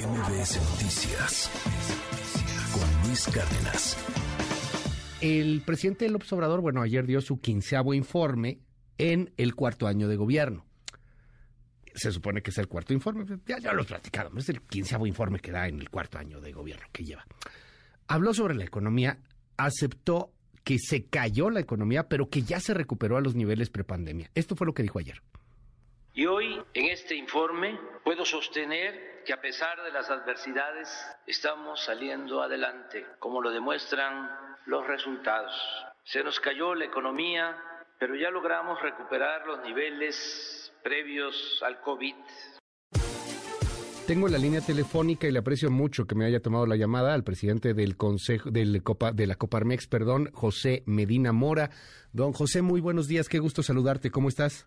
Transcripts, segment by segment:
MBS Noticias con Luis Cárdenas. El presidente López Obrador, bueno, ayer dio su quinceavo informe en el cuarto año de gobierno. Se supone que es el cuarto informe, ya, ya lo platicado, es el quinceavo informe que da en el cuarto año de gobierno que lleva. Habló sobre la economía, aceptó que se cayó la economía, pero que ya se recuperó a los niveles prepandemia. Esto fue lo que dijo ayer. Y hoy, en este informe, puedo sostener que a pesar de las adversidades, estamos saliendo adelante, como lo demuestran los resultados. Se nos cayó la economía, pero ya logramos recuperar los niveles previos al COVID. Tengo la línea telefónica y le aprecio mucho que me haya tomado la llamada al presidente del Consejo del Copa, de la Coparmex, perdón, José Medina Mora. Don José, muy buenos días, qué gusto saludarte, ¿cómo estás?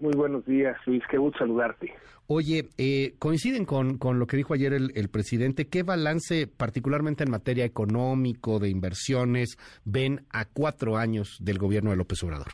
Muy buenos días, Luis, qué gusto saludarte. Oye, eh, coinciden con, con, lo que dijo ayer el, el, presidente. ¿Qué balance, particularmente en materia económico, de inversiones, ven a cuatro años del gobierno de López Obrador?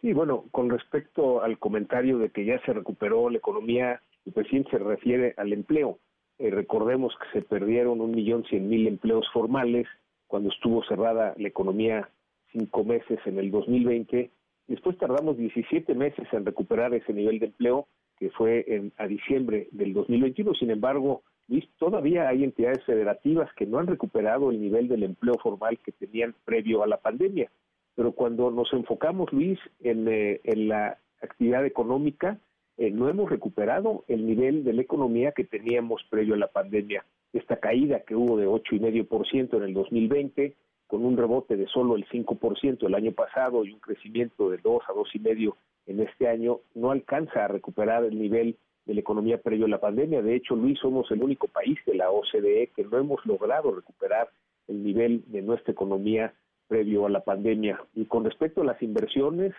Sí, bueno, con respecto al comentario de que ya se recuperó la economía, el presidente se refiere al empleo. Eh, recordemos que se perdieron un millón cien mil empleos formales cuando estuvo cerrada la economía cinco meses en el 2020 Después tardamos 17 meses en recuperar ese nivel de empleo que fue en, a diciembre del 2021. Sin embargo, Luis, todavía hay entidades federativas que no han recuperado el nivel del empleo formal que tenían previo a la pandemia. Pero cuando nos enfocamos, Luis, en, eh, la actividad económica, eh, no hemos recuperado el nivel de la economía que teníamos previo a la pandemia. Esta caída que hubo de 8,5% en el 2020, con un rebote de solo el 5% el año pasado y un crecimiento de 2 a 2,5% en este año, no alcanza a recuperar el nivel de la economía previo a la pandemia. De hecho, Luis, somos el único país de la OCDE que no hemos logrado recuperar el nivel de nuestra economía previo a la pandemia. Y con respecto a las inversiones,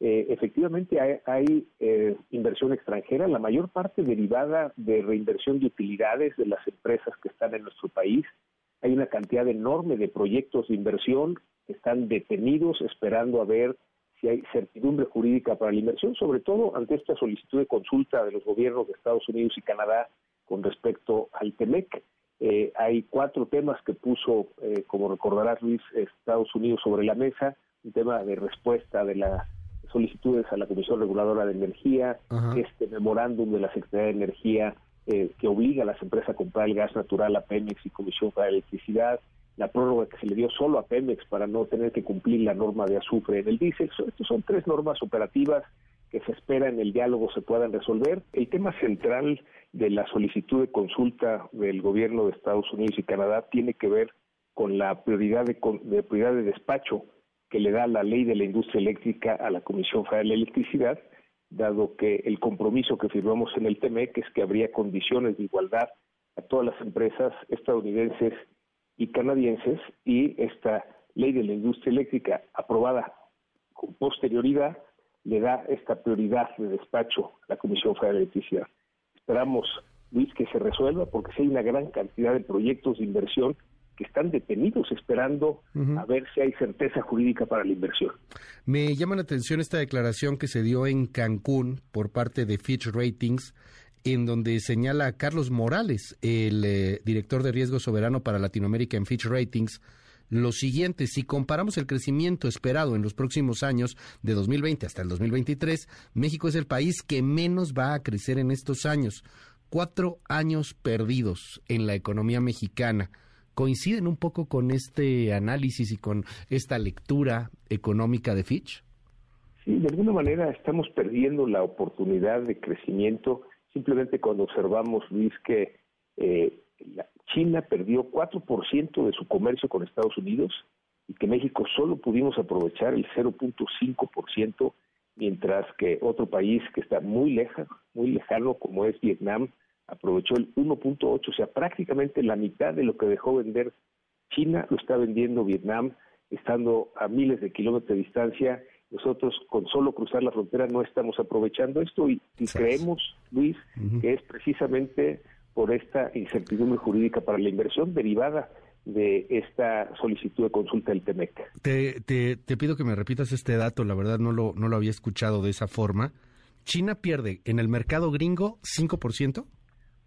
eh, efectivamente hay, hay eh, inversión extranjera, la mayor parte derivada de reinversión de utilidades de las empresas que están en nuestro país hay una cantidad enorme de proyectos de inversión que están detenidos esperando a ver si hay certidumbre jurídica para la inversión, sobre todo ante esta solicitud de consulta de los gobiernos de Estados Unidos y Canadá con respecto al TEMEC. Eh, hay cuatro temas que puso, eh, como recordarás Luis, Estados Unidos sobre la mesa, un tema de respuesta de las solicitudes a la Comisión Reguladora de Energía, este memorándum de la Secretaría de Energía eh, que obliga a las empresas a comprar el gas natural a Pemex y Comisión para Electricidad, la prórroga que se le dio solo a Pemex para no tener que cumplir la norma de azufre en el diésel. Estas son tres normas operativas que se espera en el diálogo se puedan resolver. El tema central de la solicitud de consulta del gobierno de Estados Unidos y Canadá tiene que ver con la prioridad de, de prioridad de despacho que le da la ley de la industria eléctrica a la Comisión Federal de Electricidad dado que el compromiso que firmamos en el TEMEC es que habría condiciones de igualdad a todas las empresas estadounidenses y canadienses y esta ley de la industria eléctrica aprobada con posterioridad le da esta prioridad de despacho a la Comisión Federal de Electricidad. Esperamos, Luis, que se resuelva porque si hay una gran cantidad de proyectos de inversión que están detenidos esperando a ver si hay certeza jurídica para la inversión. Me llama la atención esta declaración que se dio en Cancún por parte de Fitch Ratings, en donde señala a Carlos Morales, el eh, director de riesgo soberano para Latinoamérica en Fitch Ratings, lo siguiente, si comparamos el crecimiento esperado en los próximos años, de 2020 hasta el 2023, México es el país que menos va a crecer en estos años. Cuatro años perdidos en la economía mexicana coinciden un poco con este análisis y con esta lectura económica de Fitch? Sí, de alguna manera estamos perdiendo la oportunidad de crecimiento simplemente cuando observamos, Luis, que eh, China perdió 4% de su comercio con Estados Unidos y que México solo pudimos aprovechar el 0.5%, mientras que otro país que está muy lejano, muy lejano como es Vietnam, aprovechó el 1.8, o sea, prácticamente la mitad de lo que dejó vender China lo está vendiendo Vietnam, estando a miles de kilómetros de distancia. Nosotros con solo cruzar la frontera no estamos aprovechando esto y, creemos, Luis, que es precisamente por esta incertidumbre jurídica para la inversión derivada de esta solicitud de consulta del TEMEC. Te, te, te, pido que me repitas este dato, la verdad no lo, no lo había escuchado de esa forma. China pierde en el mercado gringo 5%.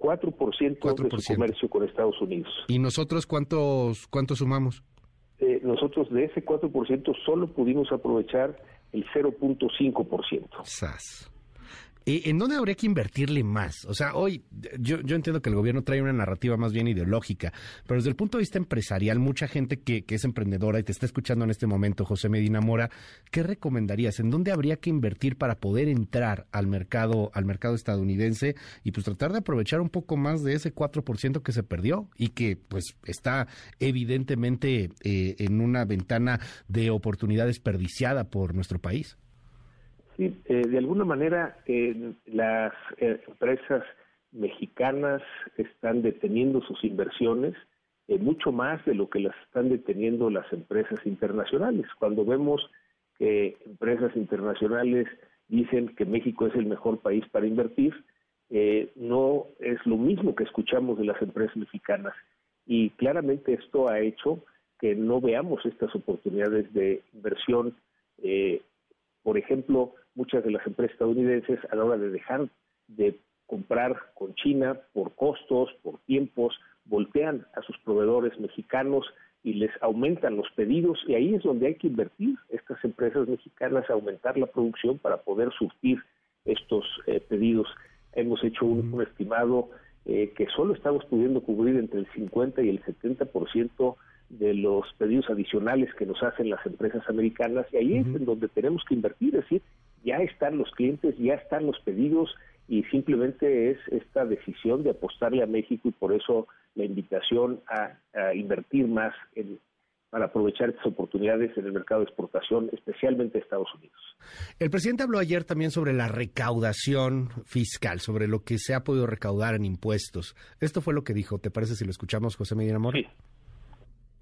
4%, de su comercio con Estados Unidos. ¿Y nosotros cuántos, cuántos sumamos? Eh, nosotros de ese 4% solo pudimos aprovechar el 0.5%. ¡Sas! ¿En dónde habría que invertirle más? O sea, hoy yo, entiendo que el gobierno trae una narrativa más bien ideológica, pero desde el punto de vista empresarial, mucha gente que, que es emprendedora y te está escuchando en este momento, José Medina Mora, ¿qué recomendarías? ¿En dónde habría que invertir para poder entrar al mercado, al mercado estadounidense y pues tratar de aprovechar un poco más de ese 4% que se perdió y que pues está evidentemente eh, en una ventana de oportunidad desperdiciada por nuestro país? Sí, eh, de alguna manera las eh, empresas mexicanas están deteniendo sus inversiones eh, mucho más de lo que las están deteniendo las empresas internacionales. Cuando vemos que empresas internacionales dicen que México es el mejor país para invertir, no es lo mismo que escuchamos de las empresas mexicanas. Y claramente esto ha hecho que no veamos estas oportunidades de inversión. Por ejemplo, muchas de las empresas estadounidenses a la hora de dejar de comprar con China por costos, por tiempos, voltean a sus proveedores mexicanos y les aumentan los pedidos y ahí es donde hay que invertir estas empresas mexicanas, aumentar la producción para poder surtir estos eh, pedidos. Hemos hecho un, estimado eh, que solo estamos pudiendo cubrir entre el 50 y el 70% de los pedidos adicionales que nos hacen las empresas americanas y ahí es en donde tenemos que invertir, es decir, ya están los clientes, ya están los pedidos y simplemente es esta decisión de apostarle a México y por eso la invitación a, invertir más para aprovechar estas oportunidades en el mercado de exportación, especialmente Estados Unidos. El presidente habló ayer también sobre la recaudación fiscal, sobre lo que se ha podido recaudar en impuestos. Esto fue lo que dijo. ¿Te parece si lo escuchamos, José Medina Mora? Sí.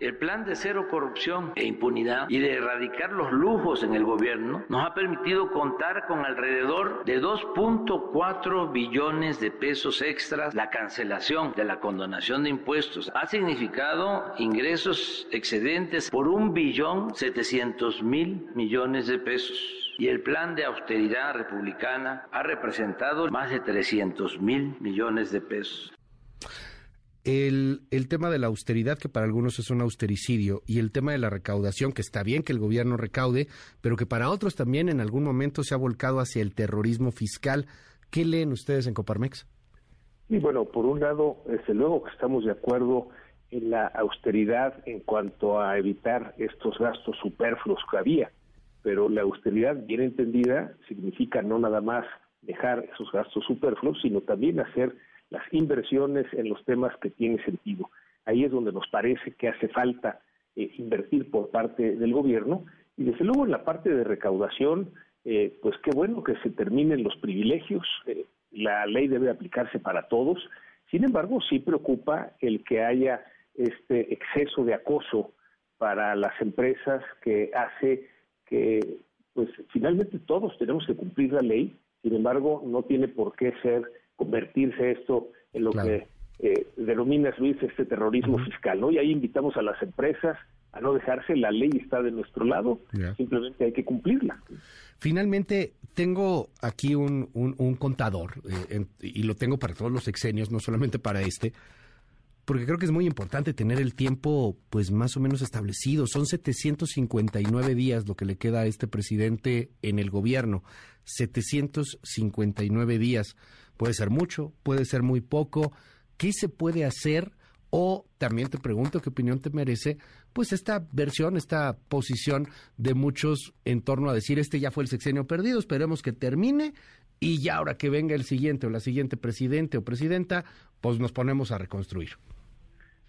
El plan de cero corrupción e impunidad y de erradicar los lujos en el gobierno nos ha permitido contar con alrededor de 2.4 billones de pesos extras. La cancelación de la condonación de impuestos ha significado ingresos excedentes por un billón 700 mil millones de pesos y el plan de austeridad republicana ha representado más de 300 mil millones de pesos el, el, tema de la austeridad, que para algunos es un austericidio, y el tema de la recaudación, que está bien que el gobierno recaude, pero que para otros también en algún momento se ha volcado hacia el terrorismo fiscal. ¿Qué leen ustedes en Coparmex? Y bueno, por un lado, desde luego que estamos de acuerdo en la austeridad en cuanto a evitar estos gastos superfluos que había, pero la austeridad bien entendida significa no nada más dejar esos gastos superfluos, sino también hacer las inversiones en los temas que tienen sentido. Ahí es donde nos parece que hace falta eh, invertir por parte del gobierno. Y desde luego en la parte de recaudación, eh, pues qué bueno que se terminen los privilegios, eh, la ley debe aplicarse para todos, sin embargo sí preocupa el que haya este exceso de acoso para las empresas que hace que pues finalmente todos tenemos que cumplir la ley, sin embargo no tiene por qué ser convertirse esto en lo que eh, denominas Luis este terrorismo fiscal, ¿no? Y ahí invitamos a las empresas a no dejarse, la ley está de nuestro lado, simplemente hay que cumplirla. Finalmente, tengo aquí un, un, contador, eh, y lo tengo para todos los sexenios, no solamente para este, porque creo que es muy importante tener el tiempo pues más o menos establecido. Son 759 días lo que le queda a este presidente en el gobierno. 759 días. Puede ser mucho, puede ser muy poco. ¿Qué se puede hacer? O también te pregunto qué opinión te merece, pues esta versión, esta posición de muchos en torno a decir, este ya fue el sexenio perdido, esperemos que termine y ya ahora que venga el siguiente o la siguiente presidente o presidenta, pues nos ponemos a reconstruir.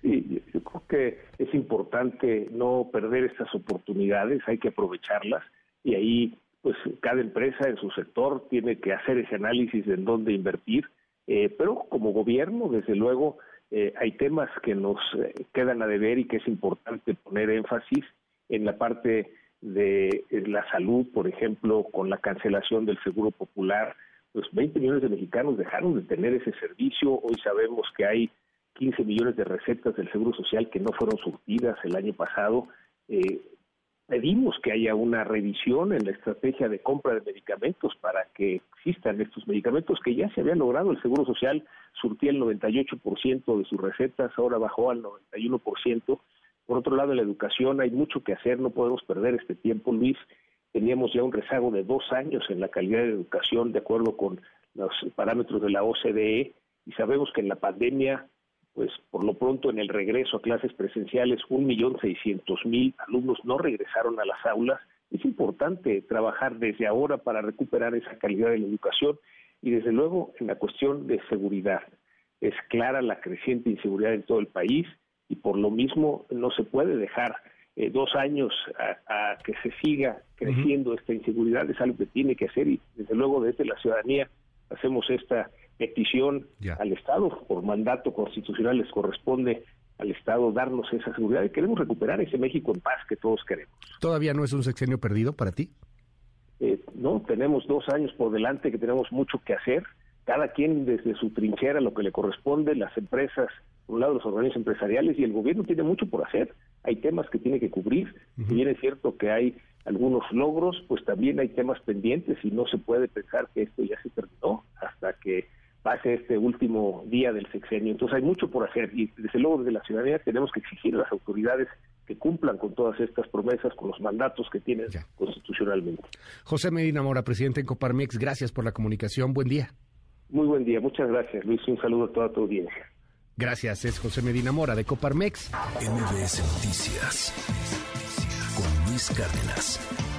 Sí, yo creo que es importante no perder estas oportunidades, hay que aprovecharlas y ahí pues cada empresa en su sector tiene que hacer ese análisis de en dónde invertir, eh, pero como gobierno, desde luego, eh, hay temas que nos eh, quedan a deber y que es importante poner énfasis en la parte de la salud, por ejemplo, con la cancelación del Seguro Popular, pues 20 millones de mexicanos dejaron de tener ese servicio, hoy sabemos que hay 15 millones de recetas del Seguro Social que no fueron surtidas el año pasado, pedimos que haya una revisión en la estrategia de compra de medicamentos para que existan estos medicamentos que ya se habían logrado. El Seguro Social surtía el 98% de sus recetas, ahora bajó al 91%. Por otro lado, en la educación hay mucho que hacer, no podemos perder este tiempo, Luis. Teníamos ya un rezago de dos años en la calidad de educación, de acuerdo con los parámetros de la OCDE, y sabemos que en la pandemia pues por lo pronto en el regreso a clases presenciales, un millón seiscientos mil alumnos no regresaron a las aulas. Es importante trabajar desde ahora para recuperar esa calidad de la educación y desde luego en la cuestión de seguridad. Es clara la creciente inseguridad en todo el país y por lo mismo no se puede dejar eh, dos años a, que se siga creciendo esta inseguridad, es algo que tiene que hacer y desde luego desde la ciudadanía hacemos esta petición al Estado, por mandato constitucional les corresponde al Estado darnos esa seguridad y queremos recuperar ese México en paz que todos queremos. ¿Todavía no es un sexenio perdido para ti? Eh, no, tenemos dos años por delante que tenemos mucho que hacer, cada quien desde su trinchera lo que le corresponde, las empresas, por un lado los organismos empresariales y el gobierno tiene mucho por hacer, hay temas que tiene que cubrir, si bien es cierto que hay algunos logros, pues también hay temas pendientes y no se puede pensar que esto ya se terminó hasta que pase este último día del sexenio. Entonces hay mucho por hacer y desde luego desde la ciudadanía tenemos que exigir a las autoridades que cumplan con todas estas promesas, con los mandatos que tienen constitucionalmente. José Medina Mora, presidente en Coparmex, gracias por la comunicación. Buen día. Muy buen día, muchas gracias Luis. Un saludo a toda tu audiencia. Gracias, es José Medina Mora de Coparmex. MBS Noticias con Luis Cárdenas.